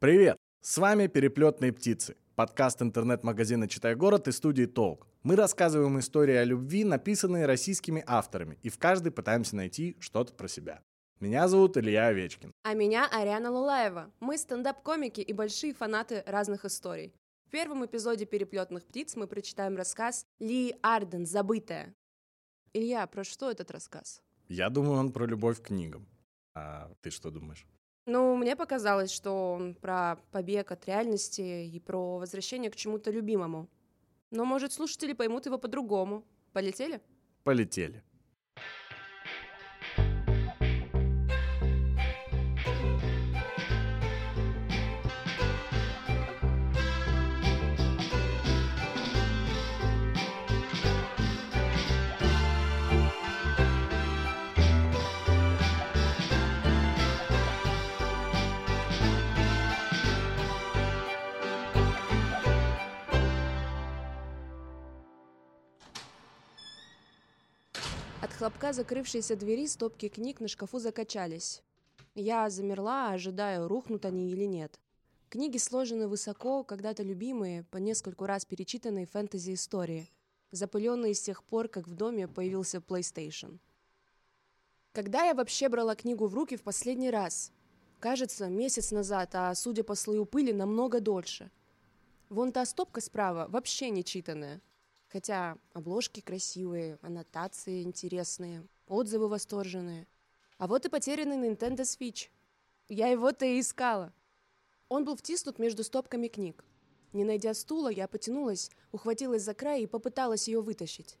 Привет! С вами «Переплетные птицы» – подкаст интернет-магазина «Читай город» и студии «Толк». Мы рассказываем истории о любви, написанные российскими авторами, и в каждой пытаемся найти что-то про себя. Меня зовут Илья Овечкин. А меня Ариана Лулаева. Мы стендап-комики и большие фанаты разных историй. В первом эпизоде «Переплетных птиц» мы прочитаем рассказ Ли Арден «Забытая». Илья, про что этот рассказ? Я думаю, он про любовь к книгам. А ты что думаешь? Ну, мне показалось, что он про побег от реальности и про возвращение к чему-то любимому. Но, может, слушатели поймут его по-другому. Полетели? Полетели. Хлопка закрывшейся двери стопки книг на шкафу закачались. Я замерла, ожидая, рухнут они или нет. Книги сложены высоко, когда-то любимые, по нескольку раз перечитанные фэнтези-истории, запыленные с тех пор, как в доме появился PlayStation. Когда я вообще брала книгу в руки в последний раз? Кажется, месяц назад, а судя по слою пыли, намного дольше. Вон та стопка справа вообще не читанная. Хотя обложки красивые, аннотации интересные, отзывы восторженные. А вот и потерянный Nintendo Switch. Я его-то и искала. Он был втиснут между стопками книг. Не найдя стула, я потянулась, ухватилась за край и попыталась ее вытащить.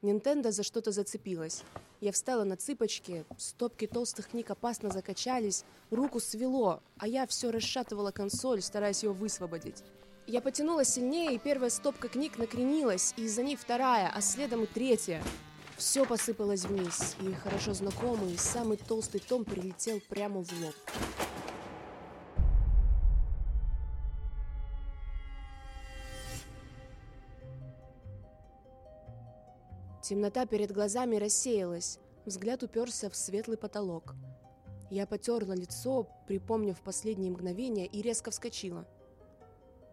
Нинтендо за что-то зацепилась. Я встала на цыпочки, стопки толстых книг опасно закачались, руку свело, а я все расшатывала консоль, стараясь ее высвободить. Я потянулась сильнее, и первая стопка книг накренилась, и за ней вторая, а следом и третья. Все посыпалось вниз, и хорошо знакомый, самый толстый том прилетел прямо в лоб. Темнота перед глазами рассеялась, взгляд уперся в светлый потолок. Я потерла лицо, припомнив последние мгновения, и резко вскочила.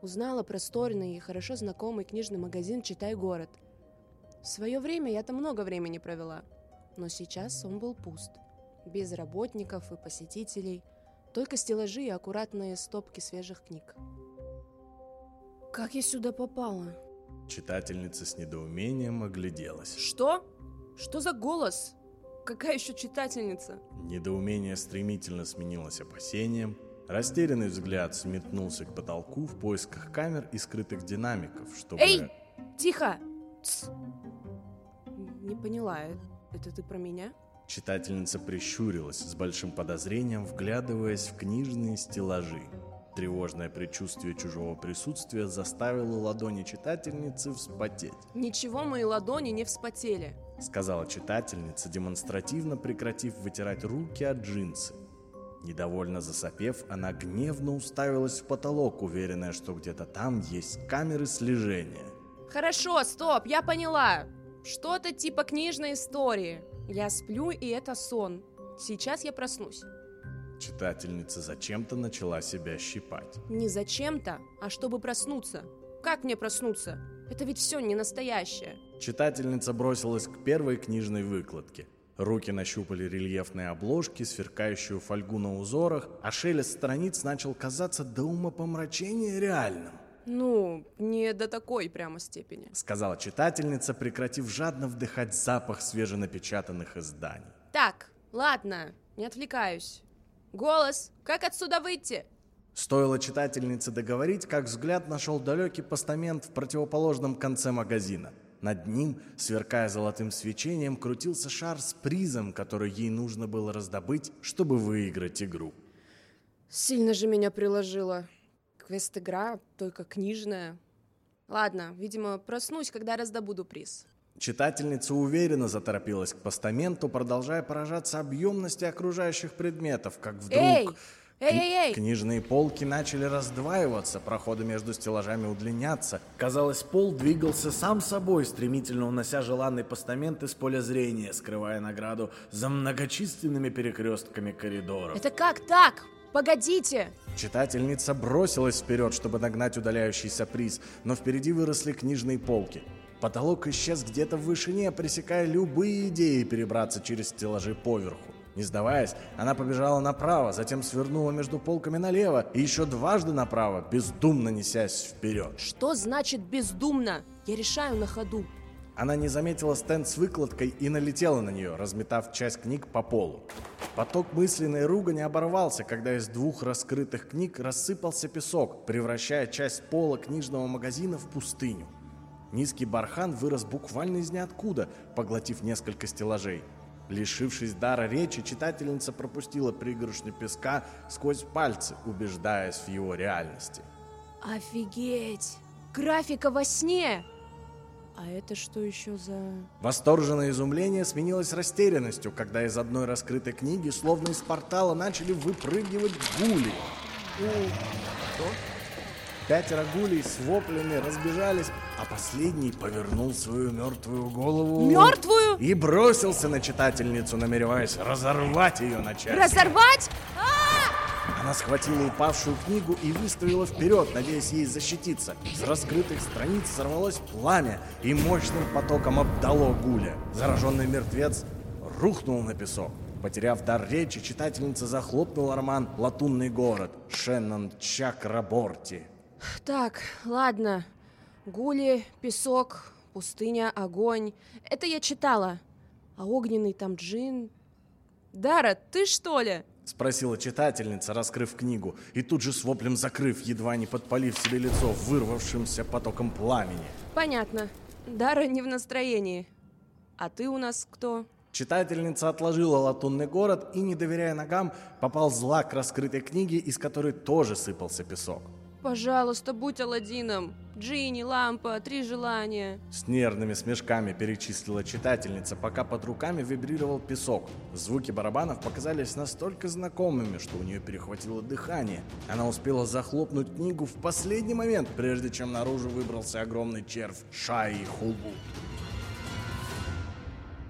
Узнала просторный и хорошо знакомый книжный магазин «Читай город». В свое время я там много времени провела, но сейчас он был пуст. Без работников и посетителей, только стеллажи и аккуратные стопки свежих книг. Как я сюда попала? Читательница с недоумением огляделась. Что? Что за голос? Какая еще читательница? Недоумение стремительно сменилось опасением, растерянный взгляд сметнулся к потолку в поисках камер и скрытых динамиков, чтобы... Эй! Тихо! Тс. Не поняла, э- это ты про меня? Читательница прищурилась с большим подозрением, вглядываясь в книжные стеллажи. Тревожное предчувствие чужого присутствия заставило ладони читательницы вспотеть. Ничего мои ладони не вспотели. Сказала читательница, демонстративно прекратив вытирать руки от джинсы. Недовольно засопев, она гневно уставилась в потолок, уверенная, что где-то там есть камеры слежения. Хорошо, стоп, я поняла. Что-то типа книжной истории. Я сплю, и это сон. Сейчас я проснусь. Читательница зачем-то начала себя щипать. Не зачем-то, а чтобы проснуться. Как мне проснуться? Это ведь все не настоящее. Читательница бросилась к первой книжной выкладке. Руки нащупали рельефные обложки, сверкающую фольгу на узорах, а шелест страниц начал казаться до умопомрачения реальным. Ну, не до такой прямо степени. Сказала читательница, прекратив жадно вдыхать запах свеженапечатанных изданий. Так, ладно, не отвлекаюсь. Голос, как отсюда выйти? Стоило читательнице договорить, как взгляд нашел далекий постамент в противоположном конце магазина. Над ним, сверкая золотым свечением, крутился шар с призом, который ей нужно было раздобыть, чтобы выиграть игру. Сильно же меня приложило. Квест-игра, только книжная. Ладно, видимо, проснусь, когда раздобуду приз. Читательница уверенно заторопилась к постаменту, продолжая поражаться объемности окружающих предметов, как вдруг... Эй! Эй, эй, эй! Книжные полки начали раздваиваться, проходы между стеллажами удлиняться. Казалось, пол двигался сам собой, стремительно унося желанный постамент из поля зрения, скрывая награду за многочисленными перекрестками коридоров. Это как так? Погодите! Читательница бросилась вперед, чтобы нагнать удаляющийся приз, но впереди выросли книжные полки. Потолок исчез где-то в вышине, пресекая любые идеи перебраться через стеллажи поверху. Не сдаваясь, она побежала направо, затем свернула между полками налево и еще дважды направо, бездумно несясь вперед. Что значит бездумно? Я решаю на ходу. Она не заметила стенд с выкладкой и налетела на нее, разметав часть книг по полу. Поток мысленной ругани оборвался, когда из двух раскрытых книг рассыпался песок, превращая часть пола книжного магазина в пустыню. Низкий бархан вырос буквально из ниоткуда, поглотив несколько стеллажей. Лишившись дара речи, читательница пропустила пригоршню песка сквозь пальцы, убеждаясь в его реальности. Офигеть! Графика во сне! А это что еще за... Восторженное изумление сменилось растерянностью, когда из одной раскрытой книги, словно из портала, начали выпрыгивать гули. Что? Пятеро гулей с воплями разбежались, а последний повернул свою мертвую голову... Мертвую? И бросился на читательницу, намереваясь разорвать ее на части. Разорвать? Она схватила упавшую книгу и выставила вперед, надеясь ей защититься. С раскрытых страниц сорвалось пламя и мощным потоком обдало гуля. Зараженный мертвец рухнул на песок. Потеряв дар речи, читательница захлопнула роман «Латунный город» Шеннон Чакраборти. Так, ладно. Гули, песок, пустыня, огонь. Это я читала. А огненный там джин... Дара, ты что ли? Спросила читательница, раскрыв книгу, и тут же с воплем закрыв, едва не подпалив себе лицо вырвавшимся потоком пламени. Понятно. Дара не в настроении. А ты у нас кто? Читательница отложила латунный город и, не доверяя ногам, поползла к раскрытой книге, из которой тоже сыпался песок. Пожалуйста, будь Аладдином. Джинни, лампа, три желания. С нервными смешками перечислила читательница, пока под руками вибрировал песок. Звуки барабанов показались настолько знакомыми, что у нее перехватило дыхание. Она успела захлопнуть книгу в последний момент, прежде чем наружу выбрался огромный червь Шаи Хулбу.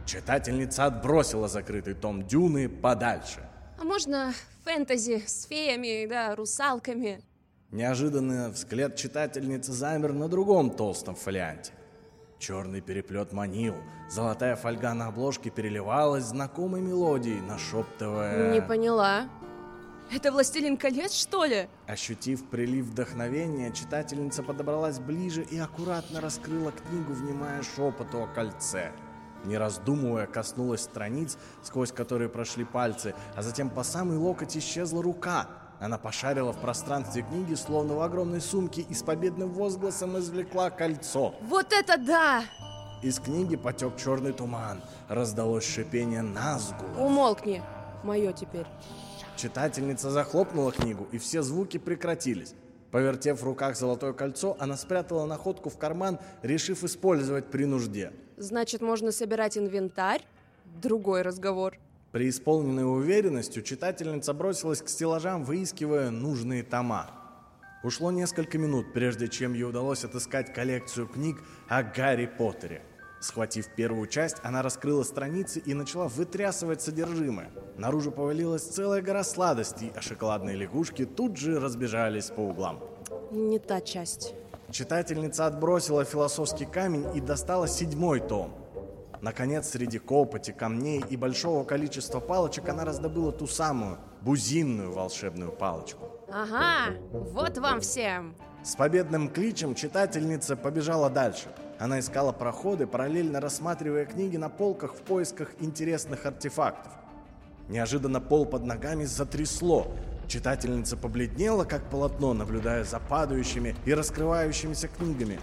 Читательница отбросила закрытый том Дюны подальше. А можно фэнтези с феями, да, русалками? Неожиданно взгляд читательницы замер на другом толстом фолианте. Черный переплет манил, золотая фольга на обложке переливалась знакомой мелодией, нашептывая... Не поняла. Это «Властелин колец», что ли? Ощутив прилив вдохновения, читательница подобралась ближе и аккуратно раскрыла книгу, внимая шепоту о кольце. Не раздумывая, коснулась страниц, сквозь которые прошли пальцы, а затем по самый локоть исчезла рука. Она пошарила в пространстве книги, словно в огромной сумке, и с победным возгласом извлекла кольцо. Вот это да! Из книги потек черный туман. Раздалось шипение назгу. Умолкни. Мое теперь. Читательница захлопнула книгу, и все звуки прекратились. Повертев в руках золотое кольцо, она спрятала находку в карман, решив использовать при нужде. Значит, можно собирать инвентарь? Другой разговор. Преисполненной уверенностью читательница бросилась к стеллажам, выискивая нужные тома. Ушло несколько минут, прежде чем ей удалось отыскать коллекцию книг о Гарри Поттере. Схватив первую часть, она раскрыла страницы и начала вытрясывать содержимое. Наружу повалилась целая гора сладостей, а шоколадные лягушки тут же разбежались по углам. Не та часть. Читательница отбросила философский камень и достала седьмой том. Наконец, среди копоти, камней и большого количества палочек она раздобыла ту самую, бузинную волшебную палочку. Ага, вот вам всем. С победным кличем читательница побежала дальше. Она искала проходы, параллельно рассматривая книги на полках в поисках интересных артефактов. Неожиданно пол под ногами затрясло. Читательница побледнела, как полотно, наблюдая за падающими и раскрывающимися книгами.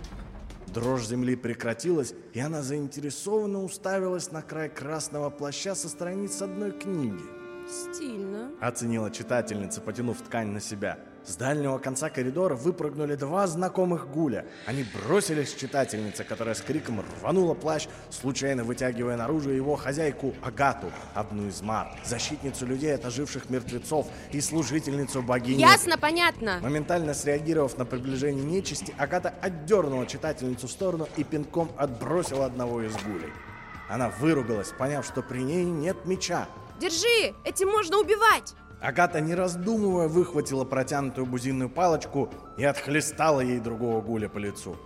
Дрожь земли прекратилась, и она заинтересованно уставилась на край красного плаща со страниц одной книги. Стильно. Оценила читательница, потянув ткань на себя. С дальнего конца коридора выпрыгнули два знакомых гуля. Они бросились к читательнице, которая с криком рванула плащ, случайно вытягивая наружу его хозяйку Агату, одну из мар, защитницу людей от оживших мертвецов и служительницу богини. Ясно, понятно. Моментально среагировав на приближение нечисти, Агата отдернула читательницу в сторону и пинком отбросила одного из гулей. Она выругалась, поняв, что при ней нет меча. Держи, этим можно убивать. Агата, не раздумывая, выхватила протянутую бузинную палочку и отхлестала ей другого гуля по лицу.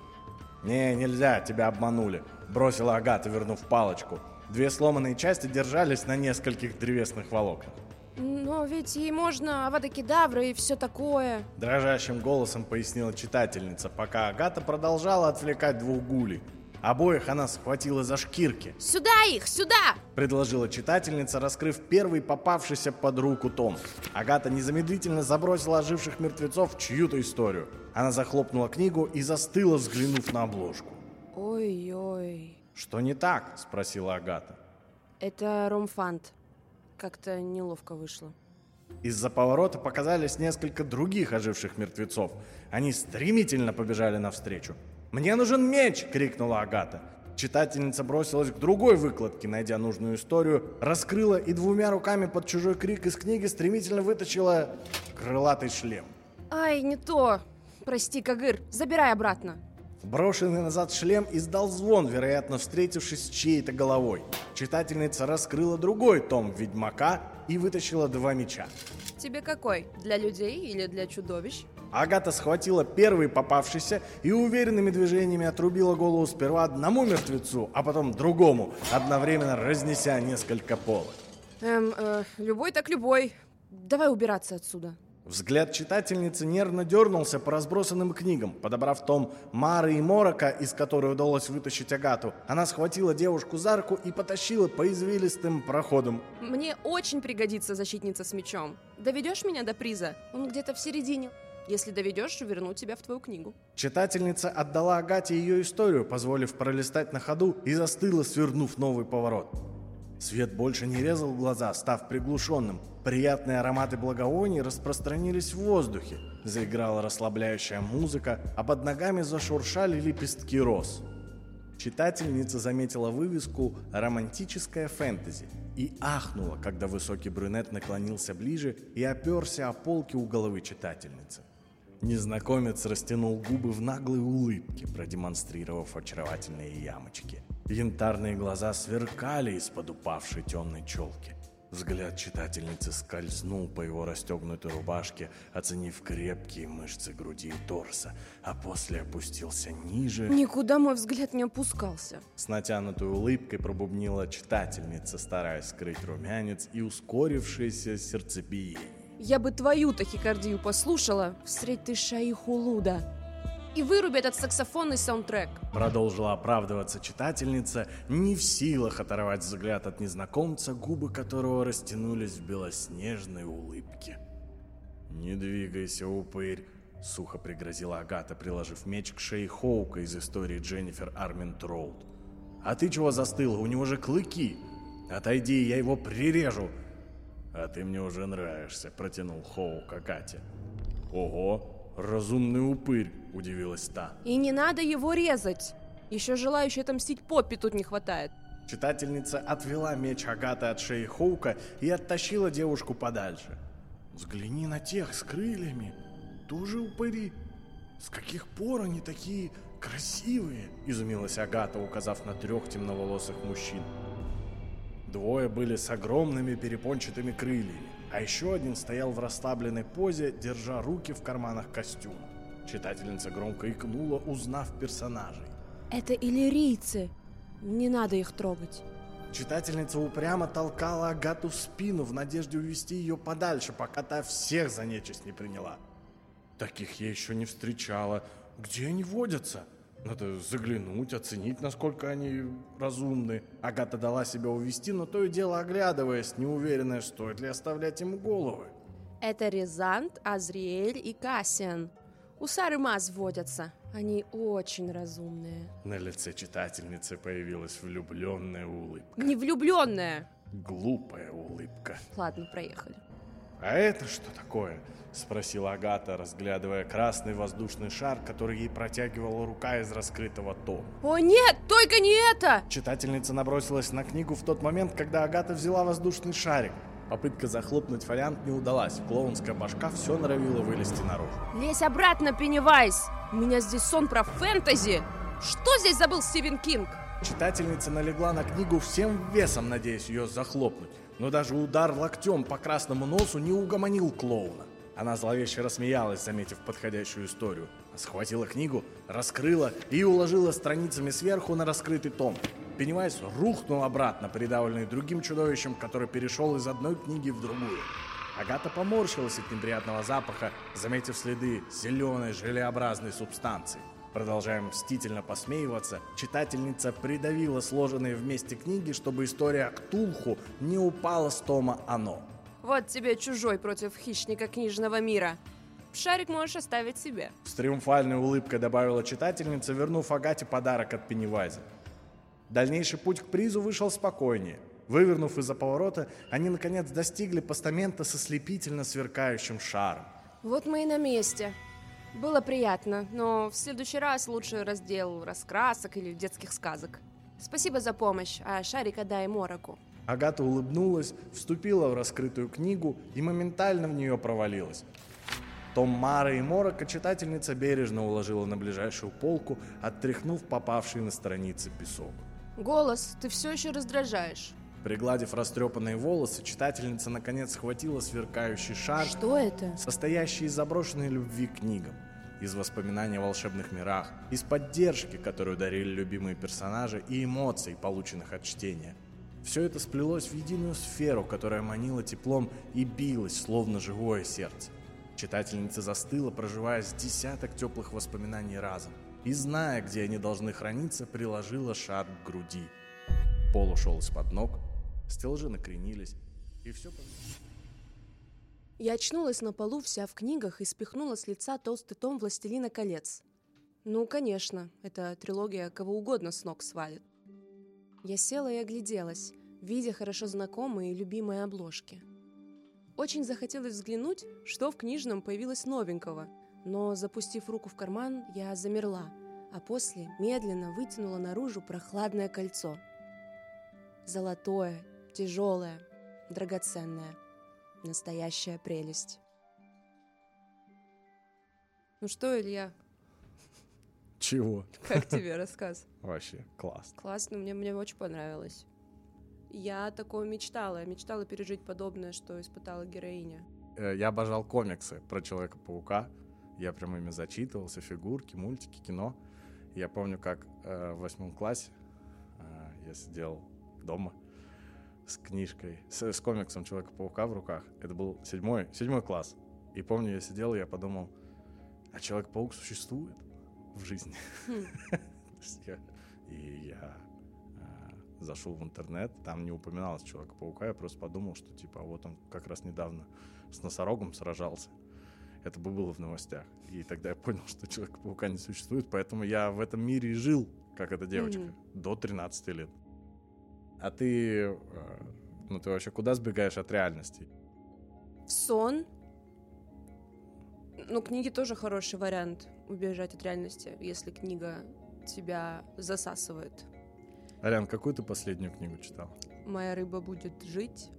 «Не, нельзя, тебя обманули», — бросила Агата, вернув палочку. Две сломанные части держались на нескольких древесных волокнах. Но ведь ей можно авада кедавра и все такое. Дрожащим голосом пояснила читательница, пока Агата продолжала отвлекать двух гулей. Обоих она схватила за шкирки. Сюда их, сюда! Предложила читательница, раскрыв первый попавшийся под руку том. Агата незамедлительно забросила оживших мертвецов в чью-то историю. Она захлопнула книгу и застыла, взглянув на обложку. Ой-ой. «Что не так?» – спросила Агата. Это ромфант. Как-то неловко вышло. Из-за поворота показались несколько других оживших мертвецов. Они стремительно побежали навстречу. «Мне нужен меч!» — крикнула Агата. Читательница бросилась к другой выкладке, найдя нужную историю, раскрыла и двумя руками под чужой крик из книги стремительно вытащила крылатый шлем. Ай, не то. Прости, Кагыр, забирай обратно. Брошенный назад шлем издал звон, вероятно, встретившись с чьей-то головой. Читательница раскрыла другой том «Ведьмака» и вытащила два меча. Тебе какой? Для людей или для чудовищ? Агата схватила первый попавшийся и уверенными движениями отрубила голову сперва одному мертвецу, а потом другому, одновременно разнеся несколько полок. Эм, э, любой так любой. Давай убираться отсюда. Взгляд читательницы нервно дернулся по разбросанным книгам. Подобрав том Мары и Морока, из которой удалось вытащить Агату, она схватила девушку за руку и потащила по извилистым проходам. Мне очень пригодится защитница с мечом. Доведешь меня до приза? Он где-то в середине. Если доведешь, верну тебя в твою книгу. Читательница отдала Агате ее историю, позволив пролистать на ходу, и застыла, свернув новый поворот. Свет больше не резал глаза, став приглушенным. Приятные ароматы благовоний распространились в воздухе. Заиграла расслабляющая музыка, а под ногами зашуршали лепестки роз. Читательница заметила вывеску «Романтическая фэнтези» и ахнула, когда высокий брюнет наклонился ближе и оперся о полки у головы читательницы. Незнакомец растянул губы в наглой улыбке, продемонстрировав очаровательные ямочки. Янтарные глаза сверкали из-под упавшей темной челки. Взгляд читательницы скользнул по его расстегнутой рубашке, оценив крепкие мышцы груди и торса, а после опустился ниже. Никуда мой взгляд не опускался. С натянутой улыбкой пробубнила читательница, стараясь скрыть румянец и ускорившееся сердцебиение. Я бы твою тахикардию послушала, встреть ты шаиху Луда. И выруби этот саксофонный саундтрек. Продолжила оправдываться читательница, не в силах оторвать взгляд от незнакомца, губы которого растянулись в белоснежной улыбке. «Не двигайся, упырь!» — сухо пригрозила Агата, приложив меч к шее Хоука из истории Дженнифер Армин Троуд. «А ты чего застыла? У него же клыки! Отойди, я его прирежу!» «А ты мне уже нравишься», — протянул Хоук Агате. «Ого, разумный упырь», — удивилась та. И не надо его резать. Еще желающих отомстить Поппи тут не хватает. Читательница отвела меч Агаты от шеи Хоука и оттащила девушку подальше. «Взгляни на тех с крыльями. Тоже упыри. С каких пор они такие красивые?» — изумилась Агата, указав на трех темноволосых мужчин. Двое были с огромными перепончатыми крыльями, а еще один стоял в расслабленной позе, держа руки в карманах костюма. Читательница громко икнула, узнав персонажей. Это иллирийцы. Не надо их трогать. Читательница упрямо толкала Агату в спину в надежде увести ее подальше, пока та всех за нечисть не приняла. Таких я еще не встречала. Где они водятся? Надо заглянуть, оценить, насколько они разумны. Агата дала себя увести, но то и дело оглядываясь, неуверенная, стоит ли оставлять ему головы. Это Рязант, Азриэль и Кассиан. У Сары Маз водятся. Они очень разумные. На лице читательницы появилась влюбленная улыбка. Не влюбленная. Глупая улыбка. Ладно, проехали. «А это что такое?» — спросила Агата, разглядывая красный воздушный шар, который ей протягивала рука из раскрытого тома. О нет, только не это! Читательница набросилась на книгу в тот момент, когда Агата взяла воздушный шарик. Попытка захлопнуть фолиант не удалась. Клоунская башка все норовила вылезти наружу. Лезь обратно, Пеннивайз! У меня здесь сон про фэнтези! Что здесь забыл Стивен Кинг? Читательница налегла на книгу всем весом, надеясь ее захлопнуть. Но даже удар локтем по красному носу не угомонил клоуна. Она зловеще рассмеялась, заметив подходящую историю. Схватила книгу, раскрыла и уложила страницами сверху на раскрытый том. Пеннивайз рухнул обратно, придавленный другим чудовищем, который перешел из одной книги в другую. Агата поморщилась от неприятного запаха, заметив следы зеленой желеобразной субстанции. Продолжая мстительно посмеиваться, читательница придавила сложенные вместе книги, чтобы история Ктулху не упала с тома «Оно». Вот тебе чужой против хищника книжного мира. Шарик можешь оставить себе. С триумфальной улыбкой добавила читательница, вернув Агате подарок от Пеннивайза. Дальнейший путь к призу вышел спокойнее. Вывернув из-за поворота, они наконец достигли постамента со слепительно сверкающим шаром. Вот мы и на месте. Было приятно, но в следующий раз лучше раздел раскрасок или детских сказок. Спасибо за помощь, а шарик отдай Мороку. Агата улыбнулась, вступила в раскрытую книгу и моментально в нее провалилась. Том Мара и Морока читательница бережно уложила на ближайшую полку, оттряхнув попавший на страницы песок. Голос, ты все еще раздражаешь. Пригладив растрепанные волосы, читательница наконец схватила сверкающий шар, Что это? состоящий из заброшенной любви книгам, из воспоминаний о волшебных мирах, из поддержки, которую дарили любимые персонажи, и эмоций, полученных от чтения. Все это сплелось в единую сферу, которая манила теплом и билась, словно живое сердце. Читательница застыла, проживая с десяток теплых воспоминаний разом, и, зная, где они должны храниться, приложила шар к груди. Пол ушел из-под ног, стеллажи накренились, и все... Я очнулась на полу вся в книгах и спихнула с лица толстый том «Властелина колец». Ну, конечно, эта трилогия кого угодно с ног свалит. Я села и огляделась, видя хорошо знакомые и любимые обложки. Очень захотелось взглянуть, что в книжном появилось новенького, но, запустив руку в карман, я замерла, а после медленно вытянула наружу прохладное кольцо. Золотое, тяжелое, драгоценное. Настоящая прелесть. Ну что, Илья, Чего? как тебе рассказ? Вообще, классно. Классно, мне, мне очень понравилось. Я такое мечтала. Я мечтала пережить подобное, что испытала героиня. Э, Я обожал комиксы про Человека-паука. Я прям ими зачитывался, фигурки, мультики, кино. Я помню, как э, в восьмом классе э, я сидел дома с книжкой, с, с комиксом Человека-паука в руках. Это был седьмой, седьмой класс. И помню, я сидел, и я подумал, а Человек-паук существует в жизни? Я- И я э, зашел в интернет, там не упоминалось Человека-паука, я просто подумал, что типа вот он как раз недавно с носорогом сражался. Это бы было в новостях. И тогда я понял, что Человека-паука не существует, поэтому я в этом мире и жил, как эта девочка, до 13 лет. А ты, э, ну ты вообще куда сбегаешь от реальности? В сон. Ну, книги тоже хороший вариант убежать от реальности, если книга тебя засасывает. Ариан, какую ты последнюю книгу читал? Моя рыба будет жить.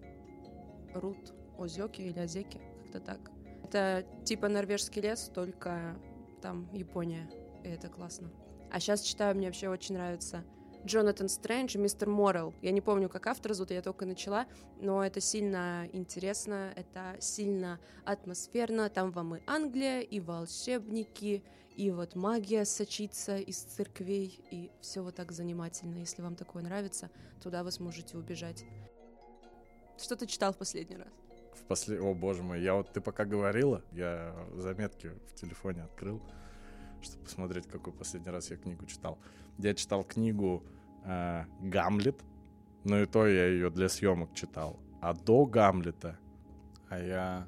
Рут Озеки или Озеки, как-то так. Это типа норвежский лес, только там Япония. И это классно. А сейчас читаю, мне вообще очень нравится Джонатан Стрэндж и Мистер Моррел. Я не помню, как автор зовут, я только начала, но это сильно интересно, это сильно атмосферно. Там вам и Англия, и волшебники, и вот магия сочится из церквей, и все вот так занимательно. Если вам такое нравится, туда вы сможете убежать. Что ты читал в последний раз? В после... О, боже мой, я вот ты пока говорила, я заметки в телефоне открыл, чтобы посмотреть, какой последний раз я книгу читал. Я читал книгу э, «Гамлет», но и то я ее для съемок читал. А до «Гамлета», а я...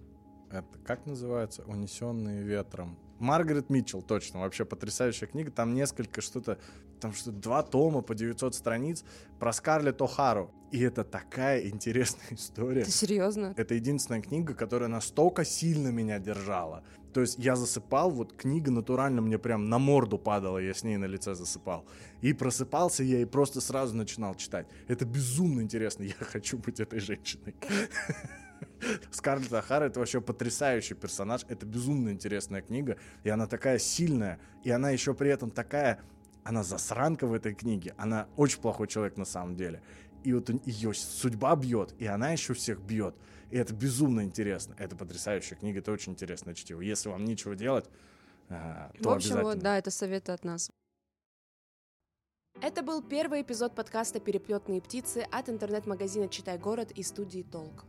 Это как называется? «Унесенные ветром». Маргарет Митчелл, точно, вообще потрясающая книга. Там несколько что-то, там что два тома по 900 страниц про Скарлетт О'Хару. И это такая интересная история. Ты серьезно? Это единственная книга, которая настолько сильно меня держала. То есть я засыпал, вот книга натурально мне прям на морду падала, я с ней на лице засыпал. И просыпался я и просто сразу начинал читать. Это безумно интересно, я хочу быть этой женщиной. Скарлетт Ахара это вообще потрясающий персонаж, это безумно интересная книга, и она такая сильная, и она еще при этом такая, она засранка в этой книге, она очень плохой человек на самом деле. И вот ее судьба бьет, и она еще всех бьет. И это безумно интересно. Это потрясающая книга, это очень интересное чтиво. Если вам нечего делать, то В общем, обязательно. вот, да, это советы от нас. Это был первый эпизод подкаста «Переплетные птицы» от интернет-магазина «Читай город» и студии «Толк».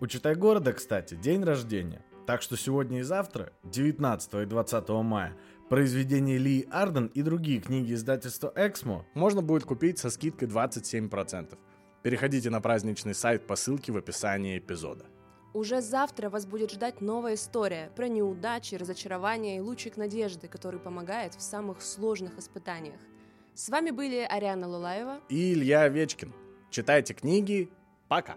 У Читай города, кстати, день рождения. Так что сегодня и завтра, 19 и 20 мая, произведения Ли Арден и другие книги издательства Эксмо можно будет купить со скидкой 27%. Переходите на праздничный сайт по ссылке в описании эпизода. Уже завтра вас будет ждать новая история про неудачи, разочарования и лучик надежды, который помогает в самых сложных испытаниях. С вами были Ариана Лулаева. И Илья Овечкин. Читайте книги. Пока.